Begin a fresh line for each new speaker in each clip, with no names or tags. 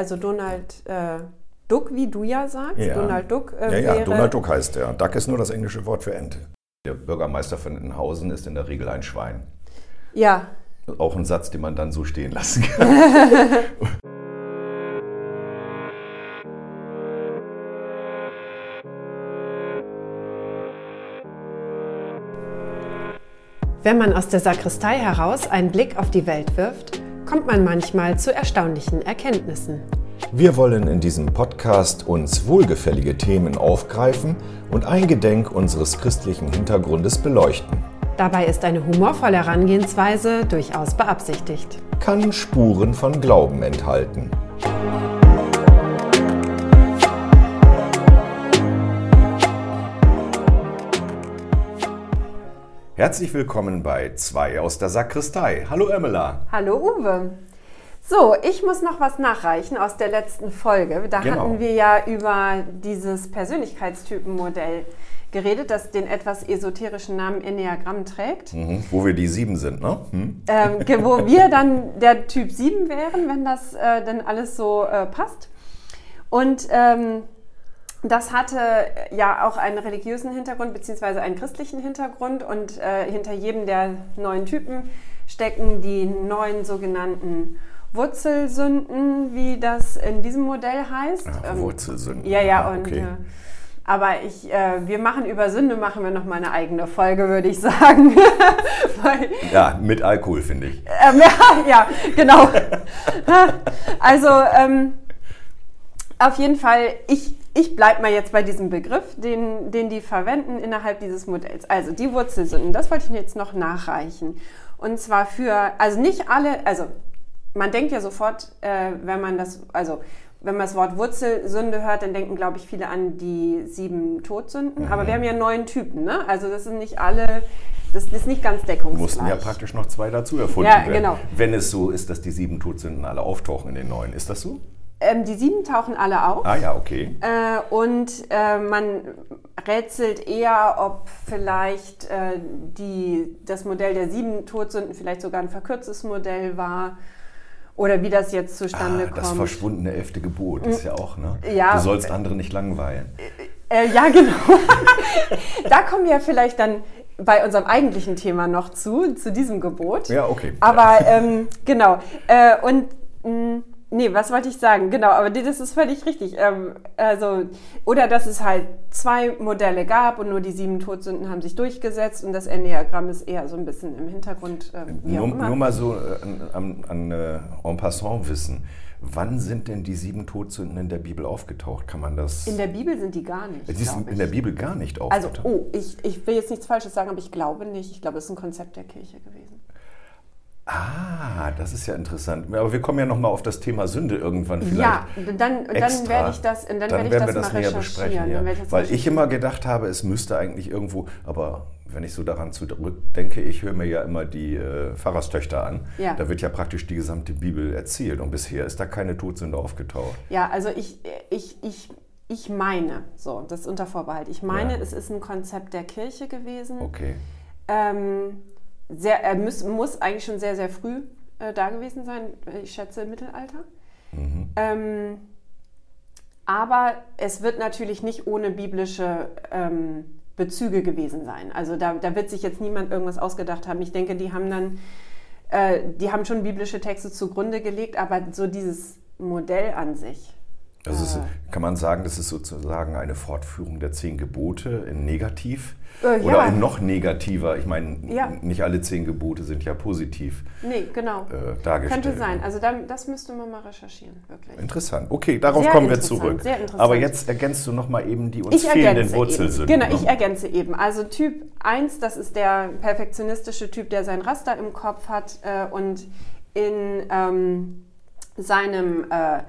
also Donald äh, Duck, wie du ja sagst.
Ja.
Donald Duck äh,
Ja, ja, Donald Duck heißt der. Duck ist nur das englische Wort für Ente. Der Bürgermeister von Entenhausen ist in der Regel ein Schwein.
Ja,
Auch ein Satz, den man dann so stehen lassen kann.
Wenn man aus der Sakristei heraus einen Blick auf die Welt wirft, kommt man manchmal zu erstaunlichen Erkenntnissen.
Wir wollen in diesem Podcast uns wohlgefällige Themen aufgreifen und eingedenk unseres christlichen Hintergrundes beleuchten.
Dabei ist eine humorvolle Herangehensweise durchaus beabsichtigt.
Kann Spuren von Glauben enthalten. Herzlich willkommen bei Zwei aus der Sakristei. Hallo Emela.
Hallo Uwe. So, ich muss noch was nachreichen aus der letzten Folge. Da
Genau.
hatten wir ja über dieses Persönlichkeitstypenmodell geredet, das den etwas esoterischen Namen Enneagramm trägt.
Mhm, wo wir die sieben sind, ne? Hm?
ähm, wo wir dann der Typ 7 wären, wenn das äh, dann alles so äh, passt. Und ähm, das hatte ja auch einen religiösen Hintergrund beziehungsweise einen christlichen Hintergrund und äh, hinter jedem der neuen Typen stecken die neun sogenannten Wurzelsünden, wie das in diesem Modell heißt.
Ach,
Ähm,
Wurzelsünden.
ja, ja,
Ah,
und
okay.
äh, aber ich, äh, wir machen über Sünde, machen wir noch mal eine eigene Folge, würde ich sagen. Weil,
Ja, mit Alkohol, finde ich.
ähm, ja, ja, genau. Also ähm, auf jeden Fall, ich, ich bleibe mal jetzt bei diesem Begriff, den, den die verwenden innerhalb dieses Modells. Also die Wurzelsünden, das wollte ich jetzt noch nachreichen. Und zwar für, also nicht alle, also man denkt ja sofort, äh, wenn man das, also wenn man das Wort Wurzelsünde hört, dann denken, glaube ich, viele an die sieben Todsünden. Aber wir haben ja neun Typen, ne? Also das sind nicht alle, das ist nicht ganz deckungsgleich.
Mussten ja praktisch noch zwei dazu erfunden
Ja,
werden.
genau.
Wenn es so ist, dass die sieben Todsünden alle auftauchen in den neuen. Ist das so?
Ähm, die sieben tauchen alle auf.
Ah ja, okay.
Äh, und äh, man rätselt eher, ob vielleicht äh, die, das Modell der sieben Todsünden vielleicht sogar ein verkürztes Modell war oder wie das jetzt zustande
Ah, das
kommt.
verschwundene elfte Gebot ist ja auch, ne?
Ja.
Du sollst andere nicht langweilen.
Äh, ja, genau. da kommen wir vielleicht dann bei unserem eigentlichen Thema noch zu, zu diesem Gebot.
Ja, okay.
Aber ähm, genau. Äh, und mh, nee, was wollte ich sagen? Genau, aber das ist völlig richtig. Ähm, also, oder dass es halt zwei Modelle gab und nur die sieben Todsünden haben sich durchgesetzt und das Enneagramm ist eher so ein bisschen im Hintergrund. Äh, wie
Nur, nur mal so äh, an, an, äh, en passant wissen. Wann sind denn die sieben Todsünden in der Bibel aufgetaucht? Kann man das.
in der Bibel sind die gar nicht.
die
glaub
sind in der Bibel gar nicht
also,
aufgetaucht.
oh, ich, ich will jetzt nichts Falsches sagen, aber ich glaube nicht. Ich glaube, es ist ein Konzept der Kirche gewesen.
Ah, das ist ja interessant. Aber wir kommen ja noch mal auf das Thema Sünde irgendwann vielleicht.
Ja, dann, dann werde ich das, dann
Dann
werde ich
werden
das,
wir das
mal
näher
recherchieren.
besprechen. Ja.
Ich
Weil ich immer gedacht habe, es müsste eigentlich irgendwo, aber wenn ich so daran zurückdenke, ich höre mir ja immer die äh, Pfarrerstöchter an.
Ja.
Da wird ja praktisch die gesamte Bibel erzählt und bisher ist da keine Todsünde aufgetaucht.
Ja, also ich, ich, ich, ich meine, so, das ist unter Vorbehalt. Ich meine,
Ja.
es ist ein Konzept der Kirche gewesen.
Okay.
Ähm, sehr, er muss, muss eigentlich schon sehr, sehr früh äh, da gewesen sein, ich schätze im Mittelalter.
Mhm.
Ähm, aber es wird natürlich nicht ohne biblische ähm, Bezüge gewesen sein. Also da, da wird sich jetzt niemand irgendwas ausgedacht haben. Ich denke, die haben dann, äh, die haben schon biblische Texte zugrunde gelegt, aber so dieses Modell an sich.
Also es,
Ah.
kann man sagen, das ist sozusagen eine Fortführung der zehn Gebote in negativ
Äh,
oder
ja.
in noch negativer. Ich meine,
Ja.
nicht alle zehn Gebote sind ja positiv
Nee, genau.
äh, dargestellt.
Könnte sein. Also da, das müsste man mal recherchieren, wirklich.
Interessant. Okay, darauf
Sehr
kommen wir zurück.
sehr interessant.
Aber jetzt ergänzt du noch mal eben die uns
Ich
fehlenden Wurzelsünden.
Genau,
ne?
ich ergänze eben. Also Typ 1, das ist der perfektionistische Typ, der sein Raster im Kopf hat äh, und in ähm, seinem, äh,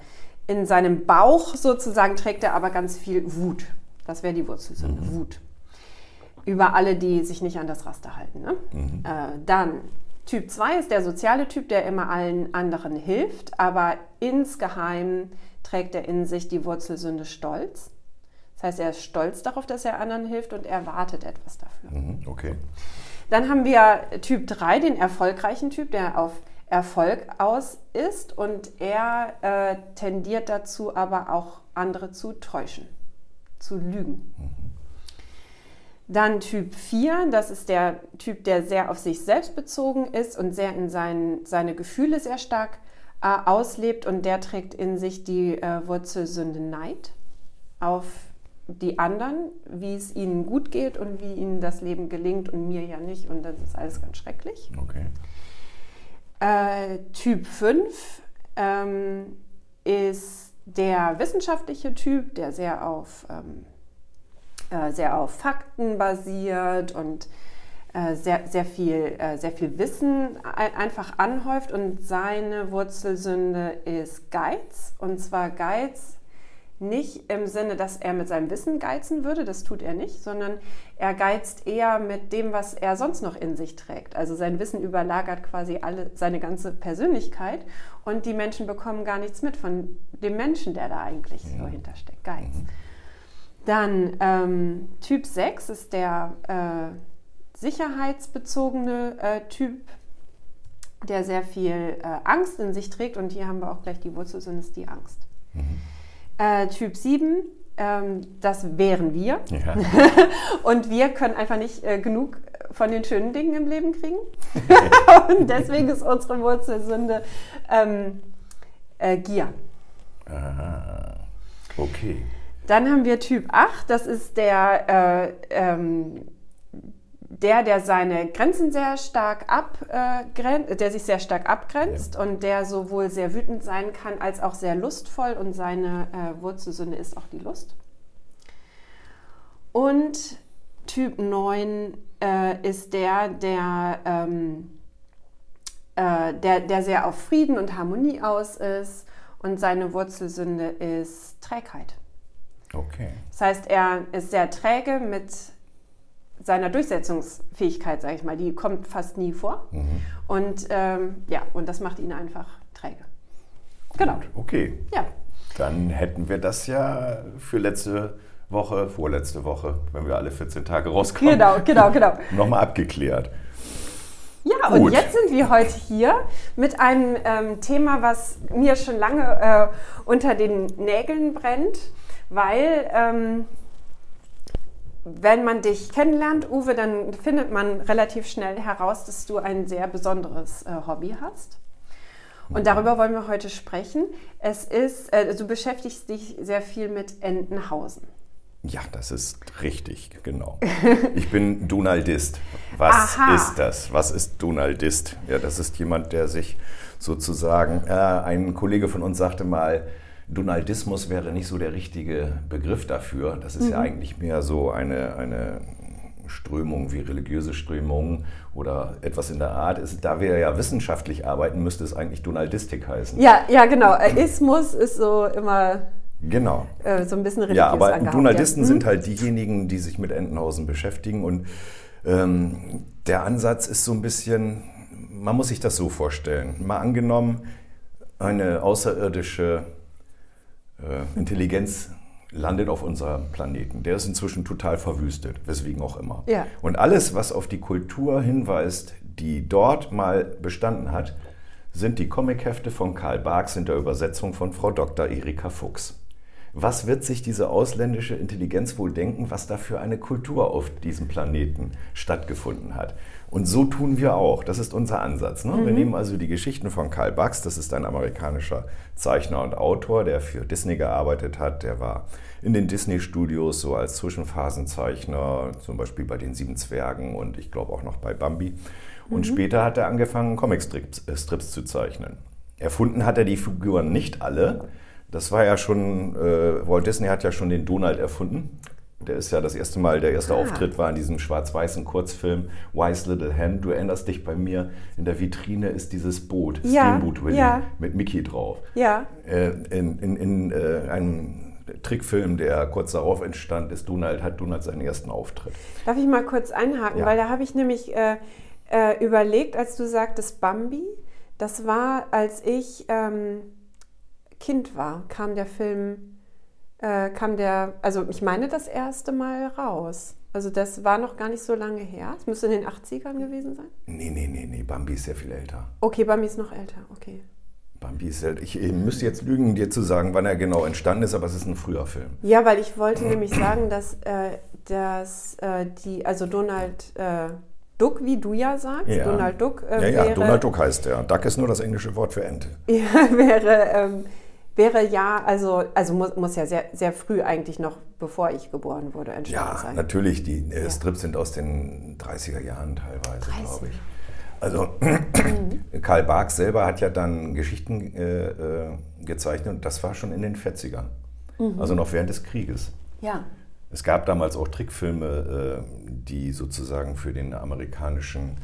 in seinem Bauch sozusagen trägt er aber ganz viel Wut. Das wäre die Wurzelsünde,
Mhm.
Wut. Über alle, die sich nicht an das Raster halten. Ne?
Mhm.
Äh, dann Typ 2 ist der soziale Typ, der immer allen anderen hilft, aber insgeheim trägt er in sich die Wurzelsünde Stolz. Das heißt, er ist stolz darauf, dass er anderen hilft und erwartet etwas dafür.
Mhm, Okay.
Dann haben wir Typ 3, den erfolgreichen Typ, der auf Erfolg aus ist und er äh, tendiert dazu, aber auch andere zu täuschen, zu lügen. Dann Typ 4, das ist der Typ, der sehr auf sich selbst bezogen ist und sehr in seinen, seine Gefühle sehr stark äh, auslebt und der trägt in sich die äh, Wurzelsünde Neid auf die anderen, wie es ihnen gut geht und wie ihnen das Leben gelingt und mir ja nicht und das ist alles ganz schrecklich.
Okay.
Äh, typ 5 ähm, ist der wissenschaftliche Typ, der sehr auf, ähm, äh, sehr auf Fakten basiert und äh, sehr, sehr, viel, äh, sehr viel Wissen einfach anhäuft und seine Wurzelsünde ist Geiz. Und zwar Geiz nicht im Sinne, dass er mit seinem Wissen geizen würde, das tut er nicht, sondern er geizt eher mit dem, was er sonst noch in sich trägt. Also sein Wissen überlagert quasi alle, seine ganze Persönlichkeit und die Menschen bekommen gar nichts mit von dem Menschen, der da eigentlich so hintersteckt. Geiz. Mhm. Dann ähm, Typ 6 ist der äh, sicherheitsbezogene äh, Typ, der sehr viel äh, Angst in sich trägt und hier haben wir auch gleich die Wurzel, sind es die Angst. Mhm. Äh, typ 7, ähm, das wären wir. Ja. und wir können einfach nicht äh, genug von den schönen Dingen im Leben kriegen. und deswegen ist unsere Wurzelsünde ähm, äh, Gier.
Aha. Okay.
Dann haben wir Typ 8, das ist der äh, ähm, der, der seine Grenzen sehr stark abgrenzt, äh, der sich sehr stark abgrenzt ja. und der sowohl sehr wütend sein kann als auch sehr lustvoll und seine äh, Wurzelsünde ist auch die Lust. Und Typ 9 äh, ist der, der, ähm, äh, der, der sehr auf Frieden und Harmonie aus ist und seine Wurzelsünde ist Trägheit.
Okay.
Das heißt, er ist sehr träge mit seiner Durchsetzungsfähigkeit, sage ich mal, die kommt fast nie vor. Mhm. Und ähm, ja, und das macht ihn einfach träge.
Gut, genau. Okay. Ja. Dann hätten wir das ja für letzte Woche, vorletzte Woche, wenn wir alle 14 Tage rauskommen.
Genau, genau, genau.
Nochmal abgeklärt.
Ja, Gut. und jetzt sind wir heute hier mit einem ähm, Thema, was mir schon lange äh, unter den Nägeln brennt, weil ähm, wenn man dich kennenlernt, Uwe, dann findet man relativ schnell heraus, dass du ein sehr besonderes äh, Hobby hast. Und darüber wollen wir heute sprechen. Es ist, äh, du beschäftigst dich sehr viel mit Entenhausen.
Ja, das ist richtig, genau. Ich bin Donaldist. Was Aha. ist das? Was ist Donaldist? Ja, das ist jemand, der sich sozusagen, äh, ein Kollege von uns sagte mal, Donaldismus wäre nicht so der richtige Begriff dafür. Das ist mhm. ja eigentlich mehr so eine, eine Strömung wie religiöse Strömungen oder etwas in der Art. Ist, da wir ja wissenschaftlich arbeiten, müsste es eigentlich Donaldistik heißen.
Ja, ja, genau. Ismus ist so immer
Genau.
Äh, so ein bisschen religiös
Ja, aber angehabt, Donaldisten ja. sind mhm. halt diejenigen, die sich mit Entenhausen beschäftigen. Und ähm, der Ansatz ist so ein bisschen, man muss sich das so vorstellen. Mal angenommen, eine außerirdische Intelligenz landet auf unserem Planeten. Der ist inzwischen total verwüstet, weswegen auch immer.
Ja.
Und alles, was auf die Kultur hinweist, die dort mal bestanden hat, sind die Comichefte von Karl Barks in der Übersetzung von Frau Dr. Erika Fuchs. Was wird sich diese ausländische Intelligenz wohl denken, was da für eine Kultur auf diesem Planeten stattgefunden hat? Und so tun wir auch. Das ist unser Ansatz. Ne? Mhm. Wir nehmen also die Geschichten von Karl Barks, das ist ein amerikanischer Zeichner und Autor, der für Disney gearbeitet hat. Der war in den Disney-Studios so als Zwischenphasenzeichner, zum Beispiel bei den Sieben Zwergen und ich glaube auch noch bei Bambi. Und mhm. später hat er angefangen, Comicstrips äh, Strips zu zeichnen. Erfunden hat er die Figuren nicht alle. Das war ja schon, äh, Walt Disney hat ja schon den Donald erfunden. Der ist ja das erste Mal, der erste ah. Auftritt war in diesem schwarz-weißen Kurzfilm Wise Little Hen. Du erinnerst dich bei mir, in der Vitrine ist dieses Boot,
ja, Steamboat Willie,
ja. mit Mickey drauf.
Ja.
Äh, in, in, in äh, einem Trickfilm, der kurz darauf entstand, ist Donald, hat Donald seinen ersten Auftritt.
Darf ich mal kurz einhaken, ja. weil da habe ich nämlich äh, äh, überlegt, als du sagtest Bambi, das war, als ich ähm, Kind war, kam der Film äh, kam der, also ich meine das erste Mal raus. Also das war noch gar nicht so lange her. Es müsste in den 80ern gewesen sein.
Nee, nee, nee, nee, Bambi ist sehr viel älter.
Okay, Bambi ist noch älter, okay.
Bambi ist älter. Ich, ich müsste jetzt lügen, dir zu sagen, wann er genau entstanden ist, aber es ist ein früher Film.
Ja, weil ich wollte nämlich sagen, dass, äh, dass äh, die, also Donald äh, Duck, wie du ja sagst,
Ja.
Donald Duck äh,
Ja, ja,
wäre,
Donald Duck heißt er. Duck ist nur das englische Wort für Ente.
Ja, wäre, ähm, wäre ja, also, also muss, muss ja sehr, sehr früh eigentlich noch, bevor ich geboren wurde, entstanden
Ja,
sein.
natürlich. Die äh,
Ja.
Strips sind aus den 30er Jahren teilweise,
30er.
glaube ich. Also Karl Barks selber hat ja dann Geschichten äh, äh, gezeichnet und das war schon in den 40ern. Also noch während des Krieges.
Ja.
Es gab damals auch Trickfilme, äh, die sozusagen für den amerikanischen,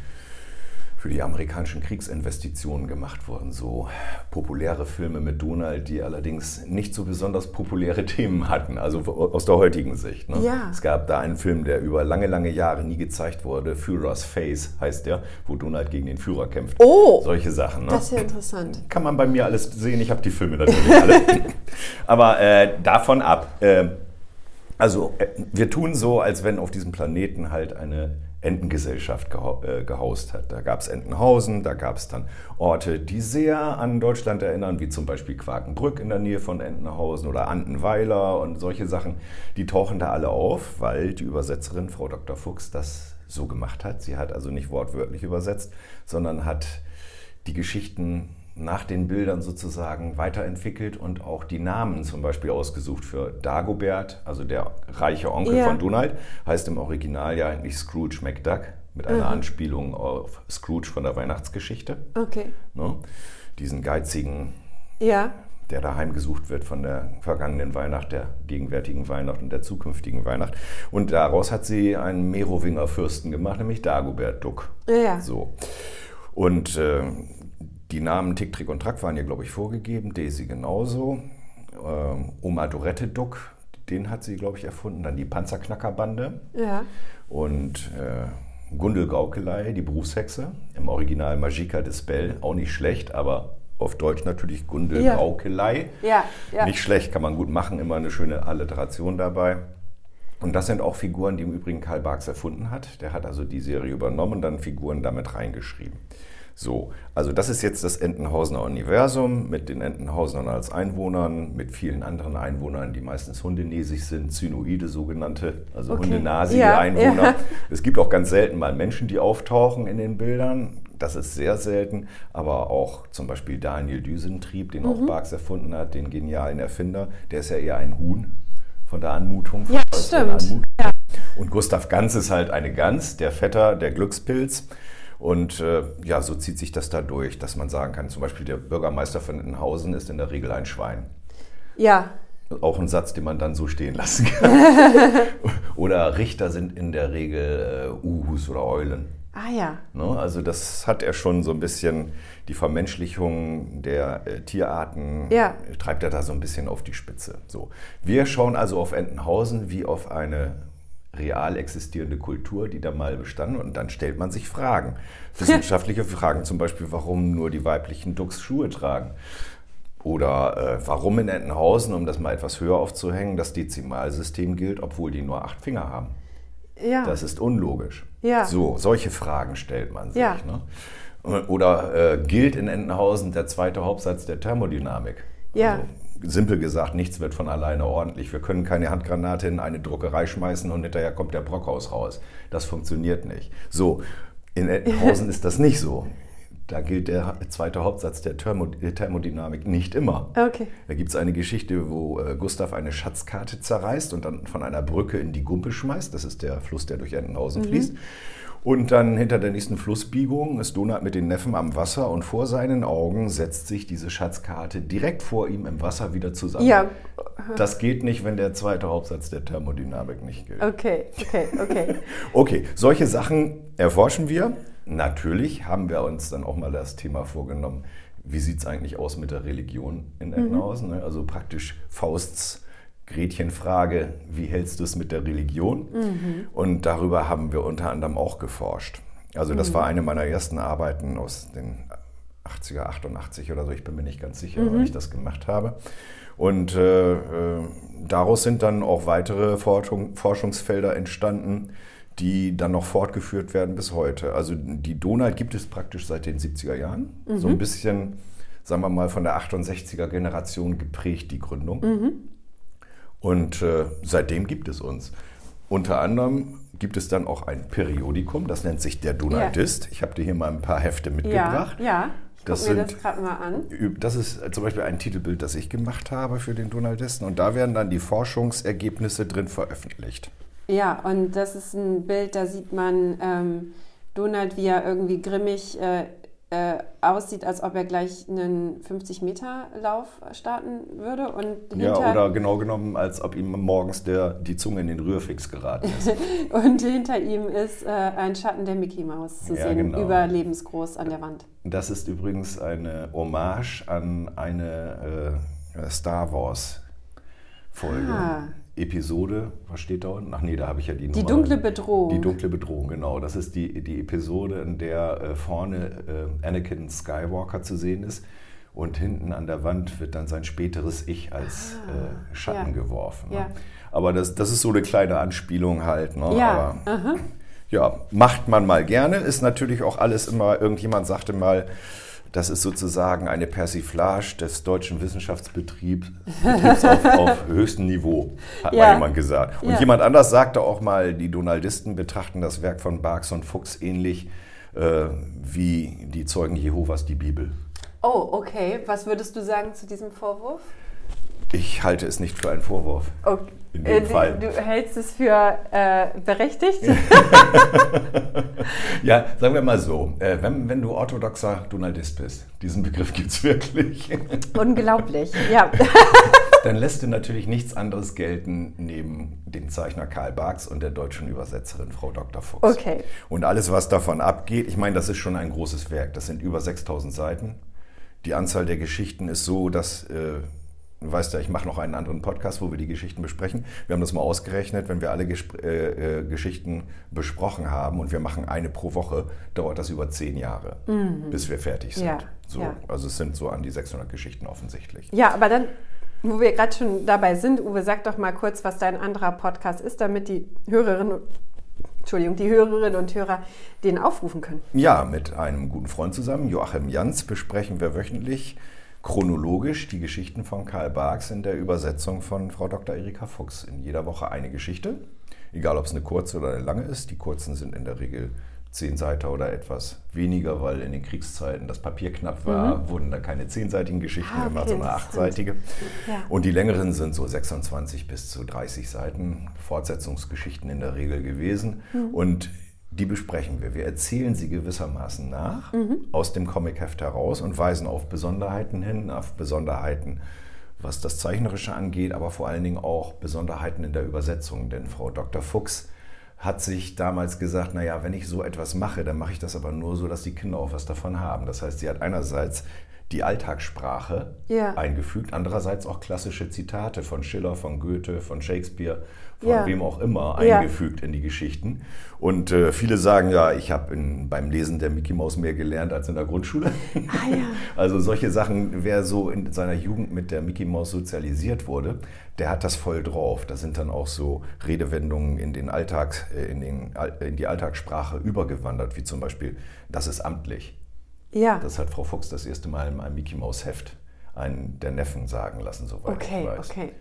für die amerikanischen Kriegsinvestitionen gemacht wurden. So populäre Filme mit Donald, die allerdings nicht so besonders populäre Themen hatten, also aus der heutigen Sicht. Ne?
Ja.
Es gab da einen Film, der über lange, lange Jahre nie gezeigt wurde. Führer's Face heißt der, wo Donald gegen den Führer kämpft.
Oh!
Solche Sachen. Ne?
Das ist ja interessant.
Kann man bei mir alles sehen. Ich habe die Filme natürlich alle. Aber äh, davon ab. Äh, also äh, wir tun so, als wenn auf diesem Planeten halt eine Entengesellschaft äh, gehaust hat. Da gab es Entenhausen, da gab es dann Orte, die sehr an Deutschland erinnern, wie zum Beispiel Quakenbrück in der Nähe von Entenhausen oder Antenweiler und solche Sachen. Die tauchen da alle auf, weil die Übersetzerin, Frau Dr. Fuchs, das so gemacht hat. Sie hat also nicht wortwörtlich übersetzt, sondern hat die Geschichten nach den Bildern sozusagen weiterentwickelt und auch die Namen zum Beispiel ausgesucht für Dagobert, also der reiche Onkel
Ja.
von Donald, heißt im Original ja eigentlich Scrooge McDuck, mit einer Anspielung auf Scrooge von der Weihnachtsgeschichte.
Okay.
Ne? Diesen geizigen,
Ja.
der daheim gesucht wird von der vergangenen Weihnacht, der gegenwärtigen Weihnacht und der zukünftigen Weihnacht. Und daraus hat sie einen Merowinger Fürsten gemacht, nämlich Dagobert Duck.
Ja, ja.
So. Und äh, die Namen Tick, Trick und Track waren ja, glaube ich, vorgegeben. Daisy genauso. Ähm, Oma Dorette Duck, den hat sie, glaube ich, erfunden. Dann die Panzerknackerbande
Ja.
und äh, Gundel Gaukelei, die Berufshexe. Im Original Magica Dispel, auch nicht schlecht, aber auf Deutsch natürlich Gundel
Ja.
Gaukelei.
Ja. ja.
Nicht schlecht, kann man gut machen, immer eine schöne Alliteration dabei. Und das sind auch Figuren, die im Übrigen Karl Barks erfunden hat. Der hat also die Serie übernommen und dann Figuren damit reingeschrieben. So, also das ist jetzt das Entenhausener Universum mit den Entenhausenern als Einwohnern, mit vielen anderen Einwohnern, die meistens hundenäsig sind, Zynoide sogenannte, also
Okay.
hundenasige
Ja,
Einwohner.
ja.
Es gibt auch ganz selten mal Menschen, die auftauchen in den Bildern. Das ist sehr selten, aber auch zum Beispiel Daniel Düsentrieb, den
Mhm.
auch Barks erfunden hat, den genialen Erfinder, der ist ja eher ein Huhn von der Anmutung.
Ja,
von der
stimmt.
Anmutung. Und Gustav Ganz ist halt eine Gans, der Vetter, der Glückspilz. Und äh, ja, so zieht sich das da durch, dass man sagen kann, zum Beispiel der Bürgermeister von Entenhausen ist in der Regel ein Schwein.
Ja.
Auch ein Satz, den man dann so stehen lassen kann. oder Richter sind in der Regel äh, Uhus oder Eulen.
Ah ja.
Ne? Also das hat er schon so ein bisschen, die Vermenschlichung der äh, Tierarten
Ja.
treibt er da so ein bisschen auf die Spitze. So. Wir schauen also auf Entenhausen wie auf eine real existierende Kultur, die da mal bestand und dann stellt man sich Fragen. Wissenschaftliche Fragen zum Beispiel, warum nur die weiblichen Ducks Schuhe tragen. Oder äh, warum in Entenhausen, um das mal etwas höher aufzuhängen, das Dezimalsystem gilt, obwohl die nur acht Finger haben.
Ja.
Das ist unlogisch.
Ja.
So, solche Fragen stellt man sich.
Ja.
Ne? Oder äh, gilt in Entenhausen der zweite Hauptsatz der Thermodynamik?
Ja.
Also, simpel gesagt, nichts wird von alleine ordentlich. Wir können keine Handgranate in eine Druckerei schmeißen und hinterher kommt der Brockhaus raus. Das funktioniert nicht. So, in Entenhausen ist das nicht so. Da gilt der zweite Hauptsatz der Thermo der Thermodynamik nicht immer.
Okay.
Da gibt es eine Geschichte, wo äh, Gustav eine Schatzkarte zerreißt und dann von einer Brücke in die Gumpe schmeißt. Das ist der Fluss, der durch Entenhausen fließt. Und dann hinter der nächsten Flussbiegung ist Donald mit den Neffen am Wasser und vor seinen Augen setzt sich diese Schatzkarte direkt vor ihm im Wasser wieder zusammen.
Ja.
Das geht nicht, wenn der zweite Hauptsatz der Thermodynamik nicht gilt.
Okay, okay, okay.
Okay, solche Sachen erforschen wir. Natürlich haben wir uns dann auch mal das Thema vorgenommen, wie sieht es eigentlich aus mit der Religion in Entenhausen? ne? Also praktisch Fausts Gretchenfrage, wie hältst du es mit der Religion? Und darüber haben wir unter anderem auch geforscht. Also das war eine meiner ersten Arbeiten aus den 80er, 88 oder so, ich bin mir nicht ganz sicher, wann ich das gemacht habe. Und äh, äh, daraus sind dann auch weitere Forschung, Forschungsfelder entstanden, die dann noch fortgeführt werden bis heute. Also die Donald gibt es praktisch seit den 70er Jahren. Mhm. So ein bisschen, sagen wir mal, von der 68er Generation geprägt, die Gründung. Mhm. Und äh, seitdem gibt es uns. Unter anderem gibt es dann auch ein Periodikum, das nennt sich der Donaldist. Ja. Ich habe dir hier mal ein paar Hefte mitgebracht.
Ja, ja. Ich das mir sind, das gerade mal an.
Das ist zum Beispiel ein Titelbild, das ich gemacht habe für den Donaldisten. Und da werden dann die Forschungsergebnisse drin veröffentlicht.
Ja, und das ist ein Bild, da sieht man ähm, Donald, wie er irgendwie grimmig äh, äh, aussieht, als ob er gleich einen 50-Meter-Lauf starten würde. Und
ja, oder genau genommen, als ob ihm morgens der, die Zunge in den Rührfix geraten ist.
und hinter ihm ist äh, ein Schatten der Mickey Maus zu ja, sehen, genau. überlebensgroß an der Wand.
Das ist übrigens eine Hommage an eine äh, Star Wars-Folge. Ah. Episode, was steht da unten? Ach nee, da habe ich ja die
Die Nummer. dunkle Bedrohung.
Die dunkle Bedrohung, genau. Das ist die, die Episode, in der äh, vorne äh, Anakin Skywalker zu sehen ist und hinten an der Wand wird dann sein späteres Ich als ah, äh, Schatten ja. geworfen. Ne? Ja. Aber das, das ist so eine kleine Anspielung halt. Ne?
Ja.
Aber, ja, macht man mal gerne. Ist natürlich auch alles immer, irgendjemand sagte mal, das ist sozusagen eine Persiflage des deutschen Wissenschaftsbetriebs auf, auf, höchstem Niveau, hat ja. mal jemand gesagt. Und ja. jemand anders sagte auch mal, die Donaldisten betrachten das Werk von Barks und Fuchs ähnlich äh, wie die Zeugen Jehovas die Bibel.
Oh, okay. Was würdest du sagen zu diesem Vorwurf?
Ich halte es nicht für einen Vorwurf.
Okay. In dem äh, Fall. Du, hältst es für äh, berechtigt?
ja, sagen wir mal so. Äh, wenn, wenn du orthodoxer Donaldist bist, diesen Begriff gibt es wirklich.
Unglaublich, ja.
Dann lässt du natürlich nichts anderes gelten neben dem Zeichner Karl Barks und der deutschen Übersetzerin Frau Dr. Fuchs.
Okay.
Und alles, was davon abgeht, ich meine, das ist schon ein großes Werk. Das sind über 6000 Seiten. Die Anzahl der Geschichten ist so, dass äh, Du weißt ja, ich mache noch einen anderen Podcast, wo wir die Geschichten besprechen. Wir haben das mal ausgerechnet, wenn wir alle Gespr äh, äh, Geschichten besprochen haben und wir machen eine pro Woche, dauert das über zehn Jahre, mhm. bis wir fertig sind. Ja, so, ja. Also es sind so an die 600 Geschichten offensichtlich.
Ja, aber dann, wo wir gerade schon dabei sind, Uwe, sag doch mal kurz, was dein anderer Podcast ist, damit die Hörerinnen Entschuldigung, die Hörerinnen und Hörer den aufrufen können.
Ja, mit einem guten Freund zusammen, Joachim Jans, besprechen wir wöchentlich chronologisch die Geschichten von Karl Barks in der Übersetzung von Frau Dr. Erika Fuchs. In jeder Woche eine Geschichte, egal ob es eine kurze oder eine lange ist. Die kurzen sind in der Regel zehn Seiten oder etwas weniger, weil in den Kriegszeiten das Papier knapp war, mhm. wurden da keine zehnseitigen Geschichten ah, okay, sondern achtseitige. Ja. Und die längeren sind so 26 bis zu 30 Seiten, Fortsetzungsgeschichten in der Regel gewesen. Mhm. Und die besprechen wir. Wir erzählen sie gewissermaßen nach mhm. aus dem Comicheft heraus und weisen auf Besonderheiten hin, auf Besonderheiten, was das Zeichnerische angeht, aber vor allen Dingen auch Besonderheiten in der Übersetzung. Denn Frau Dr. Fuchs hat sich damals gesagt, naja, wenn ich so etwas mache, dann mache ich das aber nur so, dass die Kinder auch was davon haben. Das heißt, sie hat einerseits die Alltagssprache ja. eingefügt, andererseits auch klassische Zitate von Schiller, von Goethe, von Shakespeare von ja. wem auch immer, eingefügt ja. in die Geschichten. Und äh, viele sagen ja, ich habe beim Lesen der Mickey Mouse mehr gelernt als in der Grundschule. Ah, ja. Also solche Sachen, wer so in seiner Jugend mit der Mickey Mouse sozialisiert wurde, der hat das voll drauf. Da sind dann auch so Redewendungen in, den Alltag, äh, in, den, in die Alltagssprache übergewandert, wie zum Beispiel, das ist amtlich. Ja. Das hat Frau Fuchs das erste Mal in einem Mickey Mouse Heft einen der Neffen sagen lassen, soweit okay, ich weiß. Okay.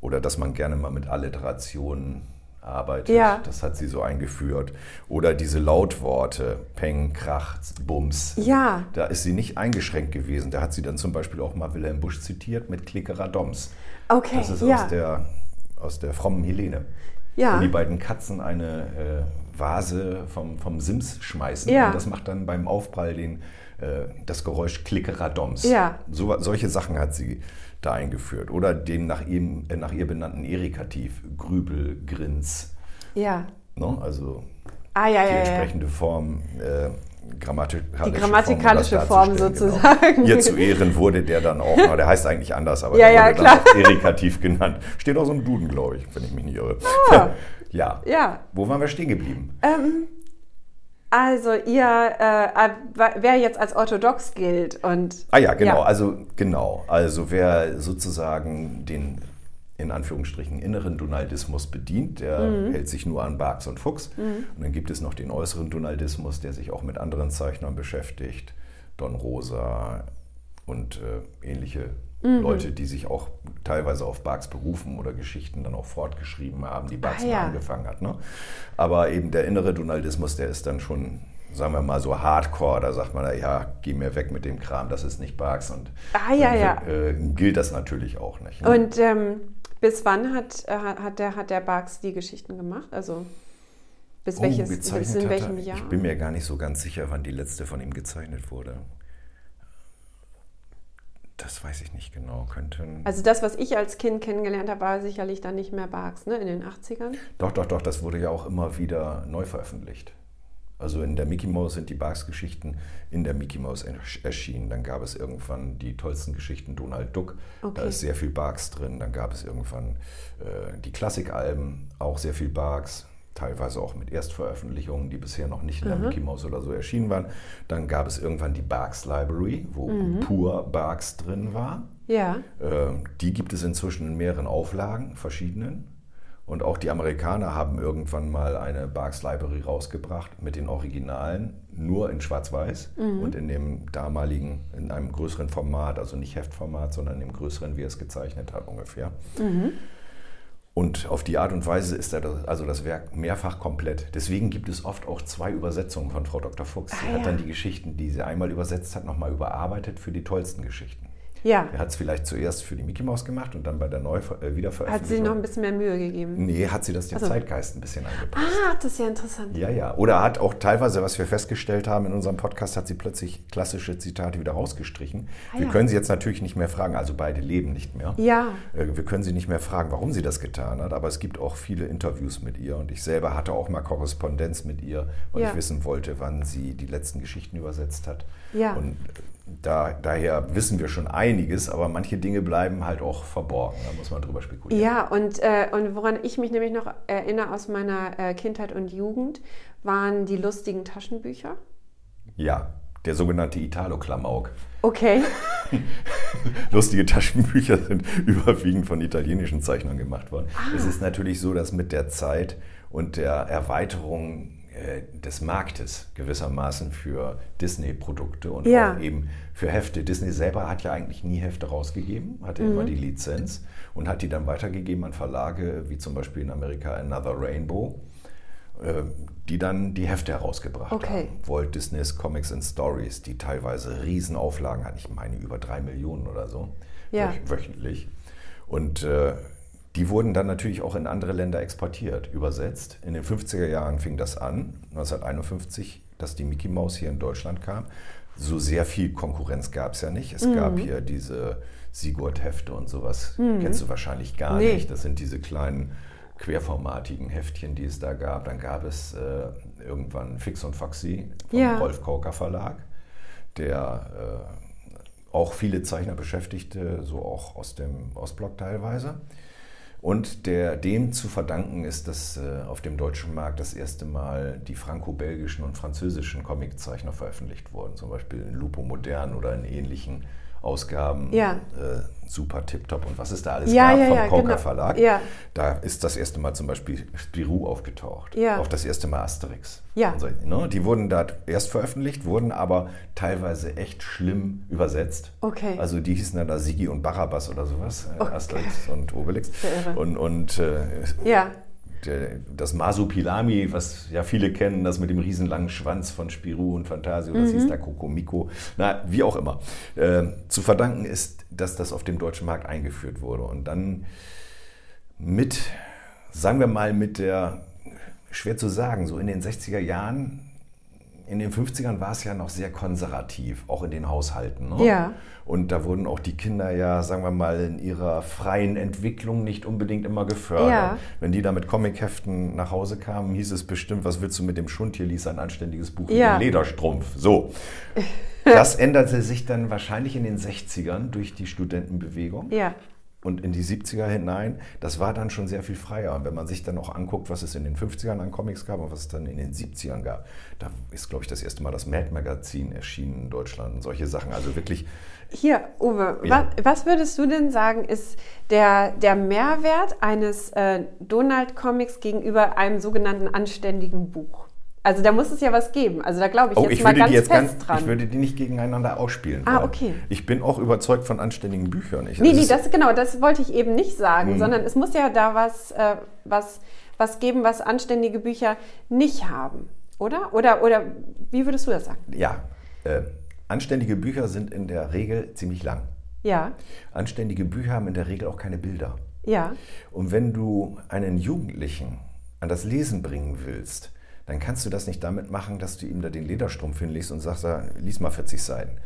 Oder dass man gerne mal mit Alliterationen arbeitet. Ja. Das hat sie so eingeführt. Oder diese Lautworte, Peng, Krach, Bums.
Ja.
Da ist sie nicht eingeschränkt gewesen. Da hat sie dann zum Beispiel auch mal Wilhelm Busch zitiert mit Klickerer Doms.
Okay.
Das ist ja. aus, der, aus der frommen Helene. Ja. Wenn die beiden Katzen eine äh, Vase vom, vom Sims schmeißen ja. und das macht dann beim Aufprall den, das Geräusch Klickerer Doms.
Ja.
So, solche Sachen hat sie da eingeführt. Oder den nach, ihm, äh, nach ihr benannten Erikativ, Grübel, Grins.
Ja.
Ne? Also
ah, ja,
die
ja,
entsprechende. Form. Äh, grammatikalische,
die grammatikalische Form, Form genau. sozusagen.
Genau. Ihr zu Ehren wurde der dann auch, der heißt eigentlich anders, aber
ja,
der
wurde
ja, dann auch Erikativ genannt. Steht auch so im Duden, glaube ich, wenn ich mich nicht irre.
Ah,
ja.
ja.
Wo waren wir stehen geblieben?
Ähm, Also ihr, äh, wer jetzt als orthodox gilt und...
Ah ja, genau, ja. also genau. Also wer sozusagen den in Anführungsstrichen inneren Donaldismus bedient, der mhm. hält sich nur an Barks und Fuchs. Mhm. Und dann gibt es noch den äußeren Donaldismus, der sich auch mit anderen Zeichnern beschäftigt. Don Rosa und äh, ähnliche Mhm. Leute, die sich auch teilweise auf Barks berufen oder Geschichten dann auch fortgeschrieben haben, die Barks ah, ja. angefangen hat. Ne? Aber eben der innere Donaldismus, der ist dann schon, sagen wir mal, so hardcore. Da sagt man, ja, geh mir weg mit dem Kram, das ist nicht Barks. Und
ah, ja, ja.
Äh, gilt das natürlich auch nicht.
Ne? Und ähm, bis wann hat, äh, hat, der, hat der Barks die Geschichten gemacht? Also bis,
oh,
welches,
bis in welchem Jahr? Ich bin mir gar nicht so ganz sicher, wann die letzte von ihm gezeichnet wurde. Das weiß ich nicht genau. Könnten
also das, was ich als Kind kennengelernt habe, war sicherlich dann nicht mehr Barks, ne? In den 80ern?
Doch, doch, doch. Das wurde ja auch immer wieder neu veröffentlicht. Also in der Mickey Mouse sind die Barks-Geschichten in der Mickey Mouse erschienen. Dann gab es irgendwann die tollsten Geschichten Donald Duck. Okay. Da ist sehr viel Barks drin. Dann gab es irgendwann äh, die Klassikalben, auch sehr viel Barks teilweise auch mit Erstveröffentlichungen, die bisher noch nicht in der mhm. Mickey Mouse oder so erschienen waren. Dann gab es irgendwann die Barks Library, wo mhm. pur Barks drin war.
Ja.
Äh, die gibt es inzwischen in mehreren Auflagen, verschiedenen. Und auch die Amerikaner haben irgendwann mal eine Barks Library rausgebracht mit den Originalen, nur in Schwarz-Weiß mhm. und in dem damaligen, in einem größeren Format, also nicht Heftformat, sondern im größeren, wie er es gezeichnet hat ungefähr. Mhm. Und auf die Art und Weise ist das, also das Werk mehrfach komplett. Deswegen gibt es oft auch zwei Übersetzungen von Frau Dr. Fuchs. Sie ah, hat ja. dann die Geschichten, die sie einmal übersetzt hat, nochmal überarbeitet für die tollsten Geschichten.
Ja.
Er hat es vielleicht zuerst für die Mickey Maus gemacht und dann bei der Neuwiederveröffentlichung. Äh,
hat sie noch ein bisschen mehr Mühe gegeben?
Nee, hat sie das dem also. Zeitgeist ein bisschen angepasst.
Ah, das ist ja interessant.
Ja, ja. Oder hat auch teilweise, was wir festgestellt haben in unserem Podcast, hat sie plötzlich klassische Zitate wieder rausgestrichen. Ah, wir ja. können sie jetzt natürlich nicht mehr fragen, also beide leben nicht mehr.
Ja.
Äh, wir können sie nicht mehr fragen, warum sie das getan hat, aber es gibt auch viele Interviews mit ihr und ich selber hatte auch mal Korrespondenz mit ihr, weil ja. ich wissen wollte, wann sie die letzten Geschichten übersetzt hat.
Ja.
Und da, daher wissen wir schon einiges, aber manche Dinge bleiben halt auch verborgen. Da muss man drüber spekulieren.
Ja, und, äh, und woran ich mich nämlich noch erinnere aus meiner äh, Kindheit und Jugend, waren die lustigen Taschenbücher.
Ja, der sogenannte Italo-Klamauk.
Okay.
Lustige Taschenbücher sind überwiegend von italienischen Zeichnern gemacht worden. Ah. Es ist natürlich so, dass mit der Zeit und der Erweiterung des Marktes gewissermaßen für Disney-Produkte und ja. auch eben für Hefte. Disney selber hat ja eigentlich nie Hefte rausgegeben, hatte mhm. immer die Lizenz und hat die dann weitergegeben an Verlage wie zum Beispiel in Amerika Another Rainbow, äh, die dann die Hefte herausgebracht okay. haben. Walt Disney's Comics and Stories, die teilweise Riesenauflagen hatten, ich meine über drei Millionen oder so, ja. wöchentlich. Und äh, die wurden dann natürlich auch in andere Länder exportiert, übersetzt. In den 50er Jahren fing das an, 1951, dass die Mickey Mouse hier in Deutschland kam. So sehr viel Konkurrenz gab es ja nicht. Es mhm. gab hier diese Sigurd-Hefte und sowas. Mhm. Kennst du wahrscheinlich gar nee. nicht. Das sind diese kleinen querformatigen Heftchen, die es da gab. Dann gab es äh, irgendwann Fix und Foxy vom ja. Rolf Kauker Verlag, der äh, auch viele Zeichner beschäftigte, so auch aus dem Ostblock teilweise. Und der, dem zu verdanken ist, dass äh, auf dem deutschen Markt das erste Mal die franco-belgischen und französischen Comiczeichner veröffentlicht wurden, zum Beispiel in Lupo Modern oder in ähnlichen Ausgaben.
Ja.
Äh, super Tiptop und was es da alles
ja,
gab
ja,
vom
ja,
Coker
genau.
Verlag.
Ja.
Da ist das erste Mal zum Beispiel Spirou aufgetaucht.
Ja.
Auch das erste Mal Asterix.
Ja.
So, ne? Die wurden da erst veröffentlicht, wurden aber teilweise echt schlimm übersetzt.
Okay.
Also die hießen dann da Sigi und Barabbas oder sowas.
Äh, okay.
Asterix und Obelix. Und, und äh,
ja
das Masupilami, was ja viele kennen, das mit dem riesenlangen Schwanz von Spirou und Fantasio, das mhm. hieß da Kokomiko, na, wie auch immer, äh, zu verdanken ist, dass das auf dem deutschen Markt eingeführt wurde. Und dann mit, sagen wir mal, mit der, schwer zu sagen, so in den 60er Jahren in den 50ern war es ja noch sehr konservativ, auch in den Haushalten. Ne?
Ja.
Und da wurden auch die Kinder ja, sagen wir mal, in ihrer freien Entwicklung nicht unbedingt immer gefördert. Ja. Wenn die da mit Comicheften nach Hause kamen, hieß es bestimmt, was willst du mit dem Schund? Hier liest ein anständiges Buch ja. mit dem Lederstrumpf. So. Das änderte sich dann wahrscheinlich in den 60ern durch die Studentenbewegung.
Ja.
Und in die 70er hinein, das war dann schon sehr viel freier. Und wenn man sich dann auch anguckt, was es in den 50ern an Comics gab und was es dann in den 70ern gab, da ist, glaube ich, das erste Mal das Mad Magazin erschienen in Deutschland und solche Sachen. Also wirklich.
Hier, Uwe, ja. was, was, würdest du denn sagen, ist der, der Mehrwert eines äh, Donald-Comics gegenüber einem sogenannten anständigen Buch? Also da muss es ja was geben. Also da glaube ich
oh,
jetzt
ich
mal ganz
jetzt
fest
ganz,
dran.
Ich würde die nicht gegeneinander ausspielen.
Ah, okay.
Ich bin auch überzeugt von anständigen Büchern. Ich,
nee, nee, das, genau, das wollte ich eben nicht sagen,
Mhm.
sondern es muss ja da was, äh, was, was geben, was anständige Bücher nicht haben. Oder? Oder, oder wie würdest du das sagen?
Ja, äh, anständige Bücher sind in der Regel ziemlich lang.
Ja,
Anständige Bücher haben in der Regel auch keine Bilder.
ja,
Und wenn du einen Jugendlichen an das Lesen bringen willst, dann kannst du das nicht damit machen, dass du ihm da den Lederstrumpf hinlegst und sagst, lies mal 40 Seiten.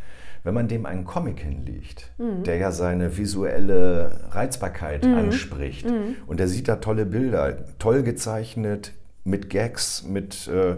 Wenn man dem einen Comic hinlegt, der ja seine visuelle Reizbarkeit anspricht und der sieht da tolle Bilder, toll gezeichnet, mit Gags, mit äh, äh,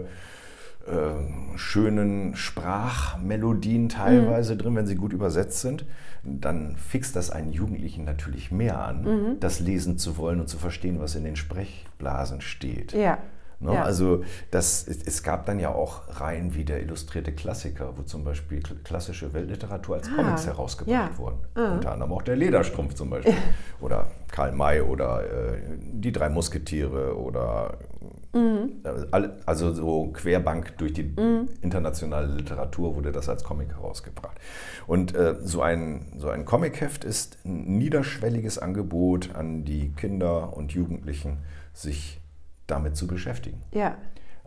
schönen Sprachmelodien teilweise drin, wenn sie gut übersetzt sind, dann fixt das einen Jugendlichen natürlich mehr an, das lesen zu wollen und zu verstehen, was in den Sprechblasen steht.
ja.
Ne?
ja.
Also das, es, gab dann ja auch Reihen wie der illustrierte Klassiker, wo zum Beispiel kl- klassische Weltliteratur als
Ah,
Comics herausgebracht
ja.
wurden.
Ah.
Unter anderem auch der Lederstrumpf zum Beispiel. oder Karl May oder äh, die drei Musketiere oder
Mhm.
äh, alle, also so querbank durch die internationale Literatur wurde das als Comic herausgebracht. Und äh, so ein, so ein Comicheft ist ein niederschwelliges Angebot an die Kinder und Jugendlichen, sich damit zu beschäftigen.
ja.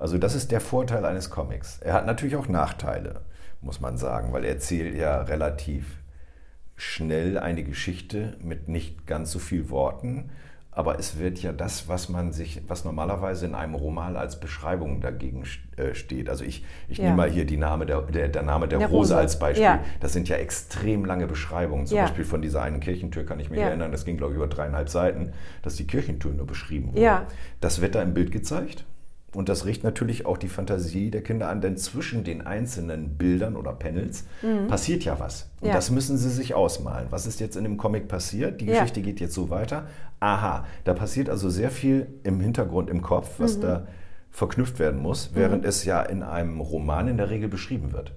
Also das ist der Vorteil eines Comics. Er hat natürlich auch Nachteile, muss man sagen, weil er erzählt ja relativ schnell eine Geschichte mit nicht ganz so viel Worten, aber es wird ja das, was man sich, was normalerweise in einem Roman als Beschreibung dagegen äh, steht. Also ich, ich
Ja.
nehme mal hier die Name der, der, der Name der,
Der
Rose,
Rose.
als Beispiel.
Ja.
Das sind ja extrem lange Beschreibungen. Zum
Ja.
Beispiel von dieser einen Kirchentür kann ich mich erinnern, das ging glaube ich über dreieinhalb Seiten, dass die Kirchentür nur beschrieben wurde.
Ja.
Das wird da im Bild gezeigt. Und das riecht natürlich auch die Fantasie der Kinder an, denn zwischen den einzelnen Bildern oder Panels passiert ja was. Und
Mhm. Ja.
das müssen sie sich ausmalen. Was ist jetzt in dem Comic passiert? Die
Ja.
Geschichte geht jetzt so weiter. Aha, da passiert also sehr viel im Hintergrund, im Kopf, was
Mhm.
da verknüpft werden muss, während es ja in einem Roman in der Regel beschrieben wird.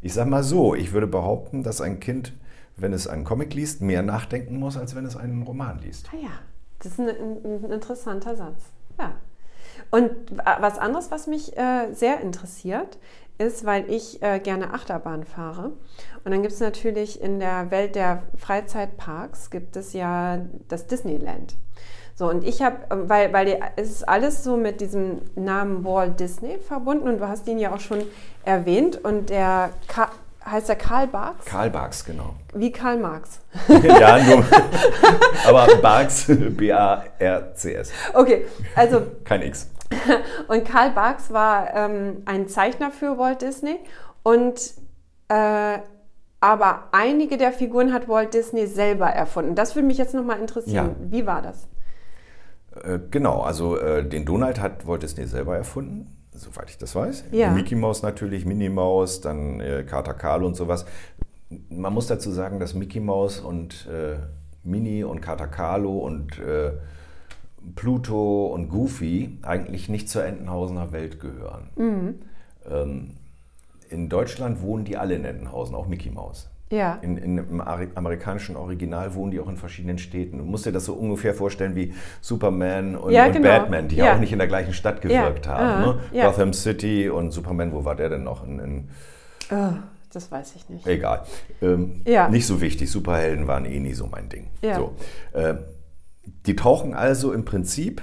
Ich sage mal so, ich würde behaupten, dass ein Kind, wenn es einen Comic liest, mehr nachdenken muss, als wenn es einen Roman liest.
Ah ja, das ist ein, ein, ein interessanter Satz. Ja. Und was anderes, was mich äh, sehr interessiert, ist, weil ich äh, gerne Achterbahn fahre. Und dann gibt es natürlich in der Welt der Freizeitparks gibt es ja das Disneyland. So, und ich habe, weil, weil die, es ist alles so mit diesem Namen Walt Disney verbunden und du hast ihn ja auch schon erwähnt und der Ka heißt der Karl Barks?
Karl Barks, genau.
Wie Karl Marx.
ja, nur. Aber Barks, B-A-R-C-S.
Okay, also
Kein X.
Und Karl Barks war ähm, ein Zeichner für Walt Disney und äh, aber einige der Figuren hat Walt Disney selber erfunden. Das würde mich jetzt nochmal interessieren.
Ja.
Wie war das?
Äh, genau, also äh, den Donald hat Walt Disney selber erfunden, soweit ich das weiß.
Ja.
Mickey Mouse natürlich, Minnie Maus, dann äh, Kater Karl und sowas. Man muss dazu sagen, dass Mickey Mouse und äh, Minnie und Kater Carlo und äh, Pluto und Goofy eigentlich nicht zur Entenhausener Welt gehören. Ähm, in Deutschland wohnen die alle in Entenhausen, auch Mickey Mouse.
Ja.
In, in, Im amerikanischen Original wohnen die auch in verschiedenen Städten. Du musst dir das so ungefähr vorstellen wie Superman und,
Ja,
und
genau.
Batman, die ja. Auch nicht in der gleichen Stadt gewirkt
Ja.
haben.
Aha.
Ne?
Ja.
Gotham City und Superman, wo war der denn noch? In, in,
Oh, das weiß ich nicht.
egal. Ähm,
Ja.
Nicht so wichtig. Superhelden waren eh nie so mein Ding.
Ja.
So. Ähm, die tauchen also im Prinzip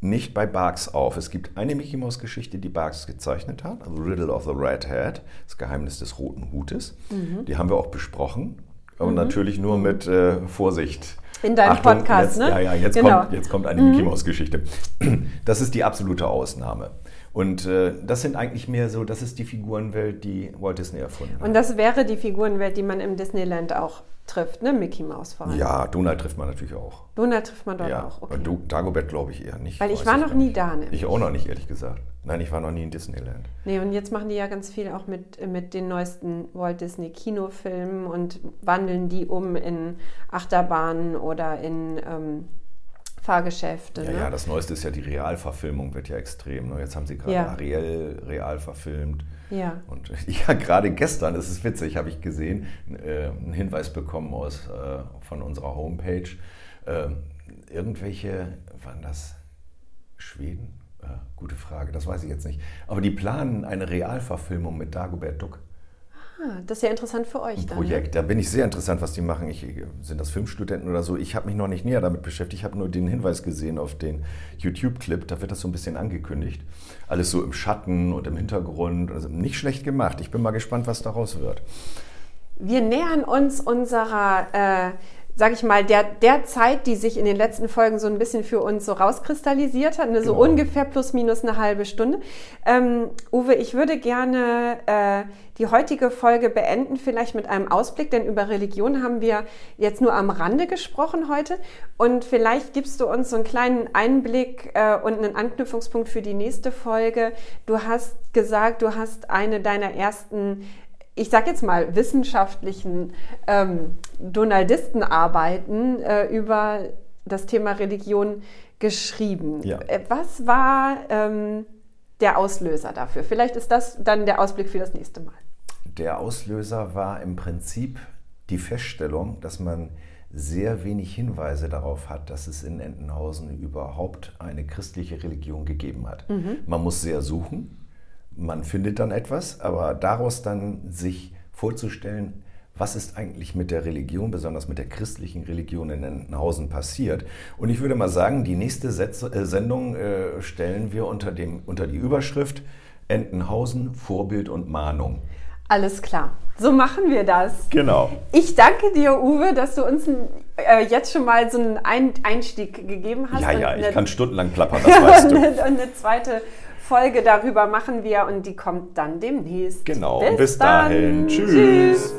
nicht bei Barks auf. Es gibt eine Mickey Mouse Geschichte, die Barks gezeichnet hat, also Riddle of the Red Hat, das Geheimnis des roten Hutes.
Mhm.
Die haben wir auch besprochen, aber natürlich nur mit äh, Vorsicht.
In deinem Podcast,
jetzt,
ne?
Ja, ja, jetzt,
Genau.
kommt, jetzt kommt eine Mickey Mouse Geschichte. Das ist die absolute Ausnahme. Und äh, das sind eigentlich mehr so, das ist die Figurenwelt, die Walt Disney erfunden hat.
Und das wäre die Figurenwelt, die man im Disneyland auch trifft, ne? Mickey Mouse vor allem.
Ja, Donald trifft man natürlich auch.
Donald trifft man dort
ja,
auch. Okay.
und Du- Dagobert glaube ich eher nicht.
Weil ich war noch nie da, nämlich.
Ich auch noch nicht, ehrlich gesagt. Nein, ich war noch nie in Disneyland.
Nee, und jetzt machen die ja ganz viel auch mit, mit den neuesten Walt Disney Kinofilmen und wandeln die um in Achterbahnen oder in ähm, Fahrgeschäfte.
Ja,
ne?
ja, das Neueste ist ja die Realverfilmung, wird ja extrem. Ne? Jetzt haben sie gerade
Ja.
Ariel real verfilmt.
Ja.
Und ja, gerade gestern, das ist witzig, habe ich gesehen, äh, einen Hinweis bekommen aus, äh, von unserer Homepage. Äh, irgendwelche, waren das Schweden? Äh, gute Frage, das weiß ich jetzt nicht. Aber die planen eine Realverfilmung mit Dagobert Duck.
Ah, das ist ja interessant für euch
Ein
dann.
Projekt. Da bin ich sehr interessant, was die machen. Ich, sind das Filmstudenten oder so? Ich habe mich noch nicht näher damit beschäftigt. Ich habe nur den Hinweis gesehen auf den YouTube-Clip. Da wird das so ein bisschen angekündigt. Alles so im Schatten und im Hintergrund. Also nicht schlecht gemacht. Ich bin mal gespannt, was daraus wird.
Wir nähern uns unserer, äh, sag ich mal, der, der Zeit, die sich in den letzten Folgen so ein bisschen für uns so rauskristallisiert hat, ne, so
Genau.
ungefähr plus minus eine halbe Stunde. Ähm, Uwe, ich würde gerne äh, die heutige Folge beenden, vielleicht mit einem Ausblick, denn über Religion haben wir jetzt nur am Rande gesprochen heute. Und vielleicht gibst du uns so einen kleinen Einblick äh, und einen Anknüpfungspunkt für die nächste Folge. Du hast gesagt, du hast eine deiner ersten ich sag jetzt mal, wissenschaftlichen ähm, Donaldistenarbeiten äh, über das Thema Religion geschrieben.
Ja.
Äh, Was war ähm, der Auslöser dafür? Vielleicht ist das dann der Ausblick für das nächste Mal.
Der Auslöser war im Prinzip die Feststellung, dass man sehr wenig Hinweise darauf hat, dass es in Entenhausen überhaupt eine christliche Religion gegeben hat. Man muss sehr suchen, man findet dann etwas, aber daraus dann sich vorzustellen, was ist eigentlich mit der Religion, besonders mit der christlichen Religion in Entenhausen passiert. Und ich würde mal sagen, die nächste Setz äh, Sendung äh, stellen wir unter, dem, unter die Überschrift Entenhausen, Vorbild und Mahnung.
Alles klar. So machen wir das.
Genau.
Ich danke dir, Uwe, dass du uns äh, jetzt schon mal so einen ein Einstieg gegeben hast.
Ja, ja, ich kann stundenlang plappern, das weißt du.
und eine zweite Folge darüber machen wir und die kommt dann demnächst.
Genau, bis, bis dahin. Tschüss. Tschüss.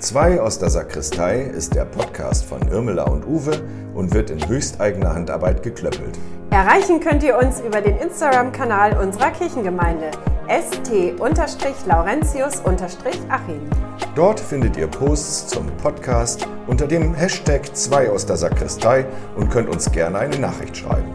Zwei aus der Sakristei ist der Podcast von Irmela und Uwe und wird in höchsteigener Handarbeit geklöppelt.
Erreichen könnt ihr uns über den Instagram-Kanal unserer Kirchengemeinde st-laurentius-achim.
Dort findet ihr Posts zum Podcast unter dem Hashtag 2 aus der Sakristei und könnt uns gerne eine Nachricht schreiben.